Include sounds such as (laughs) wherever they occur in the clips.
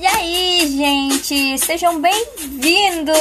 E aí, gente, sejam bem-vindos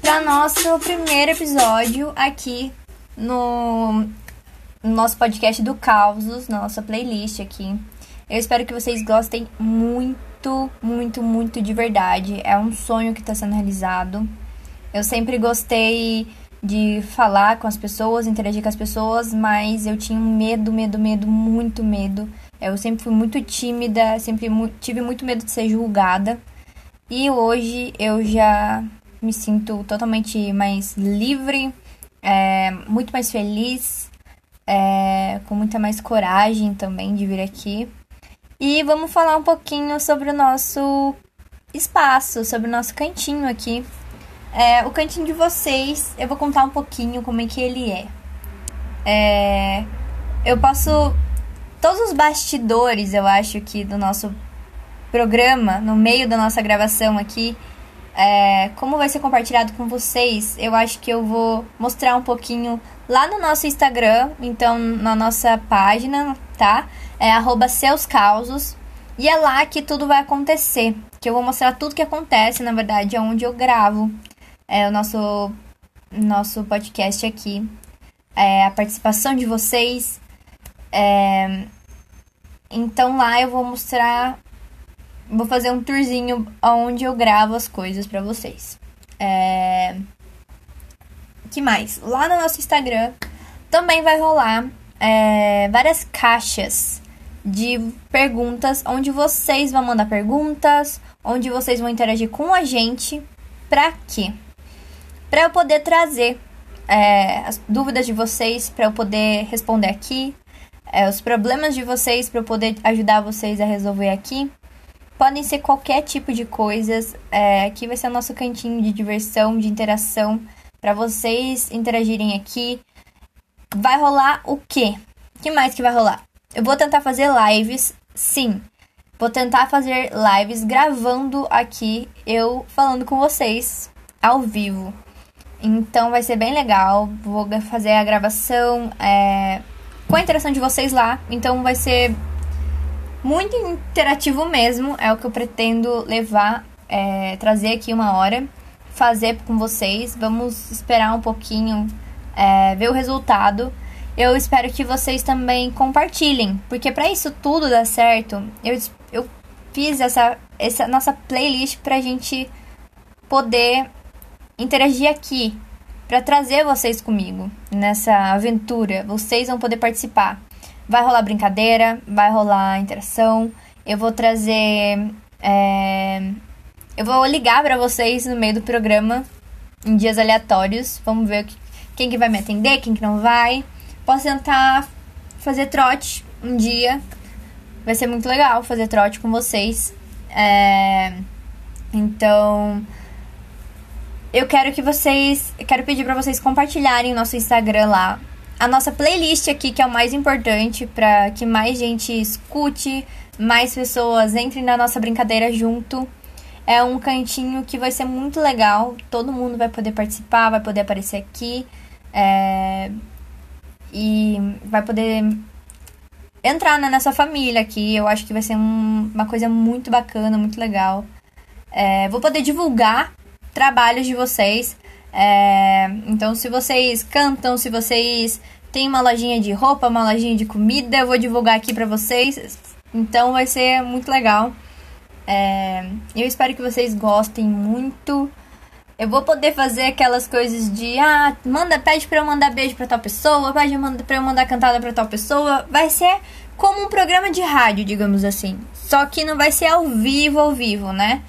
para nosso primeiro episódio aqui no, no nosso podcast do Causos, nossa playlist aqui. Eu espero que vocês gostem muito, muito, muito de verdade. É um sonho que está sendo realizado. Eu sempre gostei de falar com as pessoas, interagir com as pessoas, mas eu tinha medo, medo, medo, muito medo. Eu sempre fui muito tímida, sempre mu tive muito medo de ser julgada. E hoje eu já me sinto totalmente mais livre, é, muito mais feliz, é, com muita mais coragem também de vir aqui. E vamos falar um pouquinho sobre o nosso espaço, sobre o nosso cantinho aqui é, o cantinho de vocês, eu vou contar um pouquinho como é que ele é. é. Eu posso. Todos os bastidores, eu acho que do nosso programa, no meio da nossa gravação aqui, é, como vai ser compartilhado com vocês, eu acho que eu vou mostrar um pouquinho lá no nosso Instagram, então na nossa página, tá? É arroba seus causos. E é lá que tudo vai acontecer. Que eu vou mostrar tudo que acontece, na verdade, é onde eu gravo é, o nosso, nosso podcast aqui. É, a participação de vocês. É, então lá eu vou mostrar. Vou fazer um tourzinho onde eu gravo as coisas para vocês. É, que mais? Lá no nosso Instagram também vai rolar é, várias caixas de perguntas onde vocês vão mandar perguntas, onde vocês vão interagir com a gente. Pra quê? para eu poder trazer é, as dúvidas de vocês, para eu poder responder aqui, é, os problemas de vocês, para eu poder ajudar vocês a resolver aqui. Podem ser qualquer tipo de coisas. É, aqui vai ser o nosso cantinho de diversão, de interação, para vocês interagirem aqui. Vai rolar o quê? O que mais que vai rolar? Eu vou tentar fazer lives, sim. Vou tentar fazer lives gravando aqui, eu falando com vocês ao vivo. Então vai ser bem legal. Vou fazer a gravação é, com a interação de vocês lá. Então vai ser muito interativo mesmo. É o que eu pretendo levar, é, trazer aqui uma hora, fazer com vocês. Vamos esperar um pouquinho, é, ver o resultado. Eu espero que vocês também compartilhem, porque para isso tudo dar certo, eu, eu fiz essa, essa nossa playlist pra gente poder interagir aqui para trazer vocês comigo nessa aventura. Vocês vão poder participar. Vai rolar brincadeira, vai rolar interação. Eu vou trazer. É... Eu vou ligar para vocês no meio do programa em dias aleatórios. Vamos ver quem que vai me atender, quem que não vai. Posso tentar fazer trote um dia. Vai ser muito legal fazer trote com vocês. É... Então, eu quero que vocês. Quero pedir para vocês compartilharem o nosso Instagram lá. A nossa playlist aqui, que é o mais importante para que mais gente escute, mais pessoas entrem na nossa brincadeira junto. É um cantinho que vai ser muito legal. Todo mundo vai poder participar, vai poder aparecer aqui. É... E vai poder entrar na nossa família aqui. Eu acho que vai ser um, uma coisa muito bacana, muito legal. É... Vou poder divulgar trabalhos de vocês. É, então, se vocês cantam, se vocês têm uma lojinha de roupa, uma lojinha de comida, eu vou divulgar aqui pra vocês. Então, vai ser muito legal. É, eu espero que vocês gostem muito. Eu vou poder fazer aquelas coisas de ah, manda, pede pra eu mandar beijo pra tal pessoa, pede pra eu mandar cantada pra tal pessoa. Vai ser como um programa de rádio, digamos assim. Só que não vai ser ao vivo, ao vivo, né?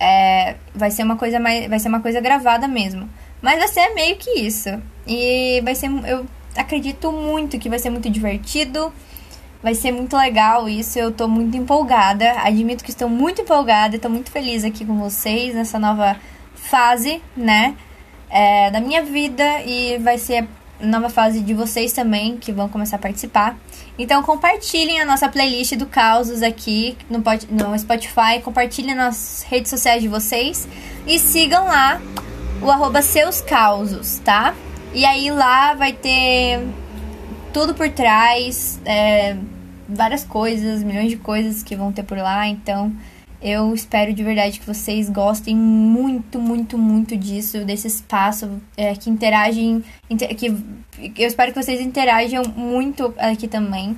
É, vai ser uma coisa mais, vai ser uma coisa gravada mesmo. Mas vai ser meio que isso. E vai ser, eu acredito muito que vai ser muito divertido. Vai ser muito legal isso, eu tô muito empolgada. Admito que estou muito empolgada, estou muito feliz aqui com vocês nessa nova fase, né? É, da minha vida e vai ser nova fase de vocês também que vão começar a participar. Então compartilhem a nossa playlist do Causos aqui no, no Spotify, compartilhem nas redes sociais de vocês e sigam lá o arroba seus causos, tá? E aí lá vai ter tudo por trás, é, várias coisas, milhões de coisas que vão ter por lá, então eu espero de verdade que vocês gostem muito, muito, muito disso, desse espaço, é, que interagem, inter, que eu espero que vocês interajam muito aqui também.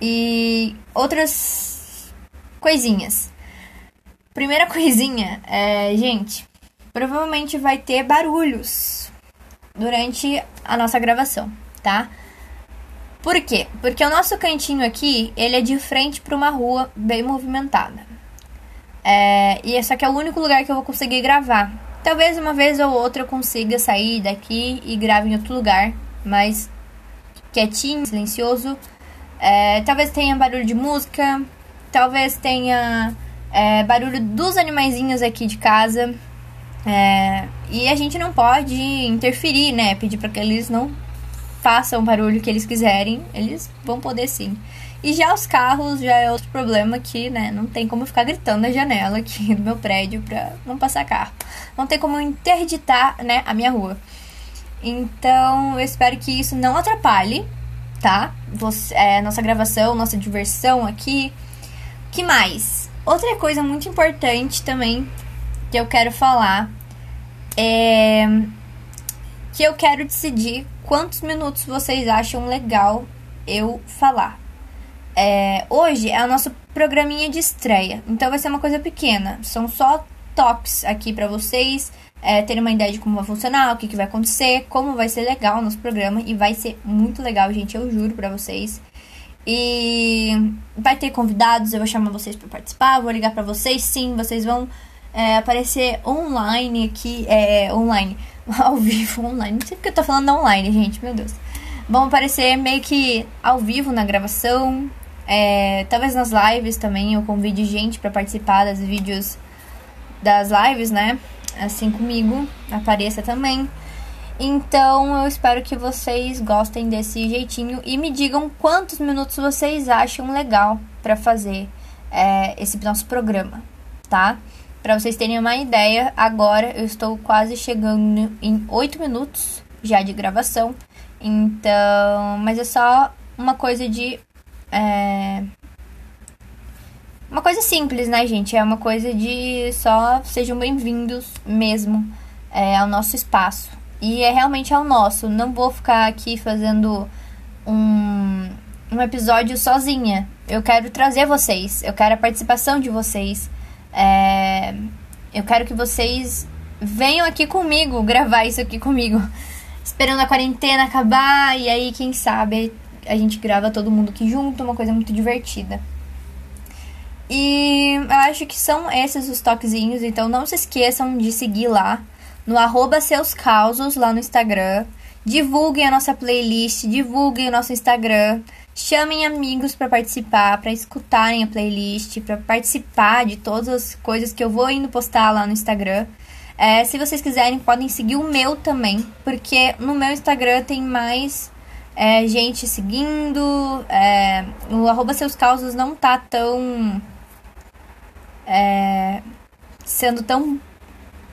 E outras coisinhas. Primeira (laughs) coisinha, é, gente, provavelmente vai ter barulhos durante a nossa gravação, tá? Por quê? Porque o nosso cantinho aqui, ele é de frente para uma rua bem movimentada. É, e esse aqui é o único lugar que eu vou conseguir gravar. Talvez uma vez ou outra eu consiga sair daqui e grave em outro lugar, mas quietinho, silencioso. É, talvez tenha barulho de música, talvez tenha é, barulho dos animaizinhos aqui de casa. É, e a gente não pode interferir, né? Pedir para que eles não façam o barulho que eles quiserem. Eles vão poder sim. E já os carros já é outro problema que, né, não tem como ficar gritando na janela aqui (laughs) do meu prédio pra não passar carro. Não tem como interditar, né, a minha rua. Então, eu espero que isso não atrapalhe, tá? Você, é, nossa gravação, nossa diversão aqui. que mais? Outra coisa muito importante também que eu quero falar é que eu quero decidir quantos minutos vocês acham legal eu falar. É, hoje é o nosso programinha de estreia, então vai ser uma coisa pequena. São só toques aqui para vocês é, terem uma ideia de como vai funcionar, o que, que vai acontecer, como vai ser legal o nosso programa. E vai ser muito legal, gente, eu juro pra vocês. E vai ter convidados, eu vou chamar vocês para participar, vou ligar para vocês, sim, vocês vão é, aparecer online aqui, é, online, (laughs) ao vivo, online. Não sei porque eu tô falando online, gente, meu Deus. Vão aparecer meio que ao vivo na gravação, é, talvez nas lives também eu convide gente para participar das vídeos das lives, né? Assim comigo, apareça também. Então eu espero que vocês gostem desse jeitinho e me digam quantos minutos vocês acham legal para fazer é, esse nosso programa, tá? Para vocês terem uma ideia, agora eu estou quase chegando em 8 minutos já de gravação. Então, mas é só uma coisa de é... Uma coisa simples, né, gente? É uma coisa de só sejam bem-vindos mesmo é, ao nosso espaço. E é realmente ao nosso. Não vou ficar aqui fazendo um, um episódio sozinha. Eu quero trazer vocês. Eu quero a participação de vocês. É, eu quero que vocês venham aqui comigo, (laughs) gravar isso aqui comigo. Esperando a quarentena acabar e aí, quem sabe, a gente grava todo mundo aqui junto, uma coisa muito divertida. E eu acho que são esses os toquezinhos, então não se esqueçam de seguir lá no arroba seus causos lá no Instagram. Divulguem a nossa playlist, divulguem o nosso Instagram. Chamem amigos para participar, para escutarem a playlist, para participar de todas as coisas que eu vou indo postar lá no Instagram. É, se vocês quiserem, podem seguir o meu também, porque no meu Instagram tem mais é, gente seguindo. É, o arroba seus causos não tá tão. É, sendo tão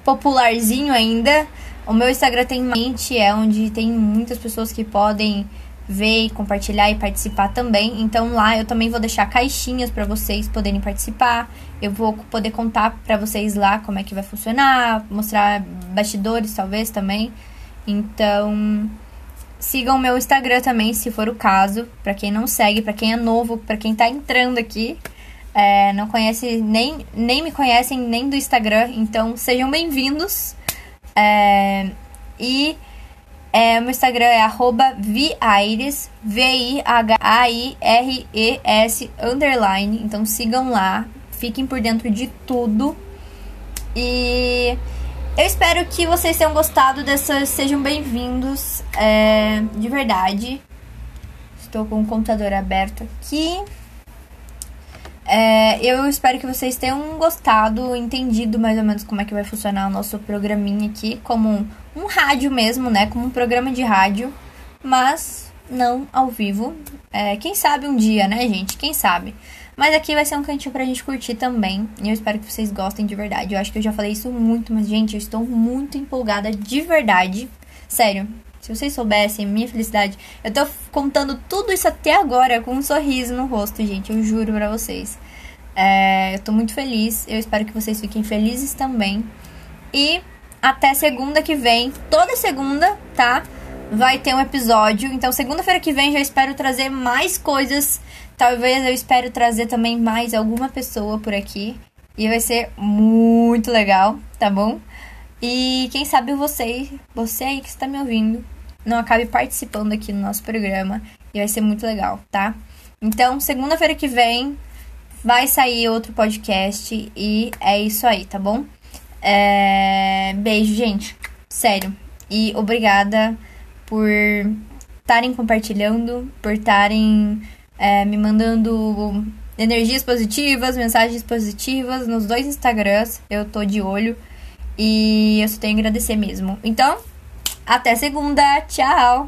popularzinho ainda. O meu Instagram tem mente, é onde tem muitas pessoas que podem ver e compartilhar e participar também. Então lá eu também vou deixar caixinhas para vocês poderem participar. Eu vou poder contar para vocês lá como é que vai funcionar, mostrar bastidores talvez também. Então, Sigam meu Instagram também, se for o caso. Para quem não segue, para quem é novo, para quem tá entrando aqui, é, não conhece nem, nem me conhecem nem do Instagram, então sejam bem-vindos. É, e é, meu Instagram é Viaires, V-I-H-A-I-R-E-S, underline. Então sigam lá, fiquem por dentro de tudo. E eu espero que vocês tenham gostado dessas. Sejam bem-vindos. É, de verdade. Estou com o computador aberto aqui. É, eu espero que vocês tenham gostado, entendido mais ou menos como é que vai funcionar o nosso programinha aqui, como um, um rádio mesmo, né? Como um programa de rádio, mas não ao vivo. É, quem sabe um dia, né, gente? Quem sabe? Mas aqui vai ser um cantinho pra gente curtir também. E eu espero que vocês gostem de verdade. Eu acho que eu já falei isso muito, mas, gente, eu estou muito empolgada de verdade. Sério. Se vocês soubessem minha felicidade, eu tô contando tudo isso até agora com um sorriso no rosto, gente. Eu juro pra vocês. É, eu tô muito feliz. Eu espero que vocês fiquem felizes também. E até segunda que vem, toda segunda, tá? Vai ter um episódio. Então, segunda-feira que vem já espero trazer mais coisas. Talvez eu espero trazer também mais alguma pessoa por aqui. E vai ser muito legal, tá bom? E quem sabe você, você aí que está me ouvindo, não acabe participando aqui no nosso programa. E vai ser muito legal, tá? Então, segunda-feira que vem vai sair outro podcast. E é isso aí, tá bom? É... Beijo, gente. Sério. E obrigada por estarem compartilhando, por estarem é, me mandando energias positivas, mensagens positivas nos dois Instagrams. Eu tô de olho. E eu só tenho a agradecer mesmo. Então, até segunda. Tchau!